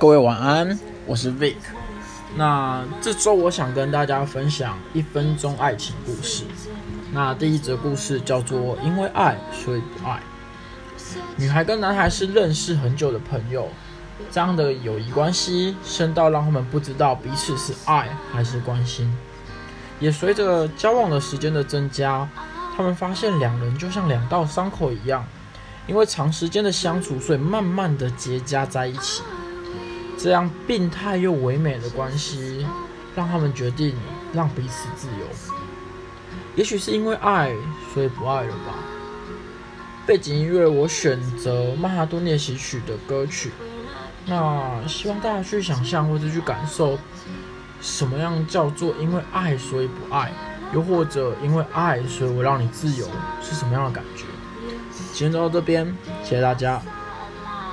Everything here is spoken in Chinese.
各位晚安，我是 Vic。那这周我想跟大家分享一分钟爱情故事。那第一则故事叫做“因为爱，所以不爱”。女孩跟男孩是认识很久的朋友，这样的友谊关系深到让他们不知道彼此是爱还是关心。也随着交往的时间的增加，他们发现两人就像两道伤口一样，因为长时间的相处，所以慢慢的结痂在一起。这样病态又唯美的关系，让他们决定让彼此自由。也许是因为爱，所以不爱了吧。背景音乐我选择《曼哈顿练习曲》的歌曲。那希望大家去想象或者去感受，什么样叫做因为爱所以不爱，又或者因为爱所以我让你自由，是什么样的感觉？今天就到这边，谢谢大家。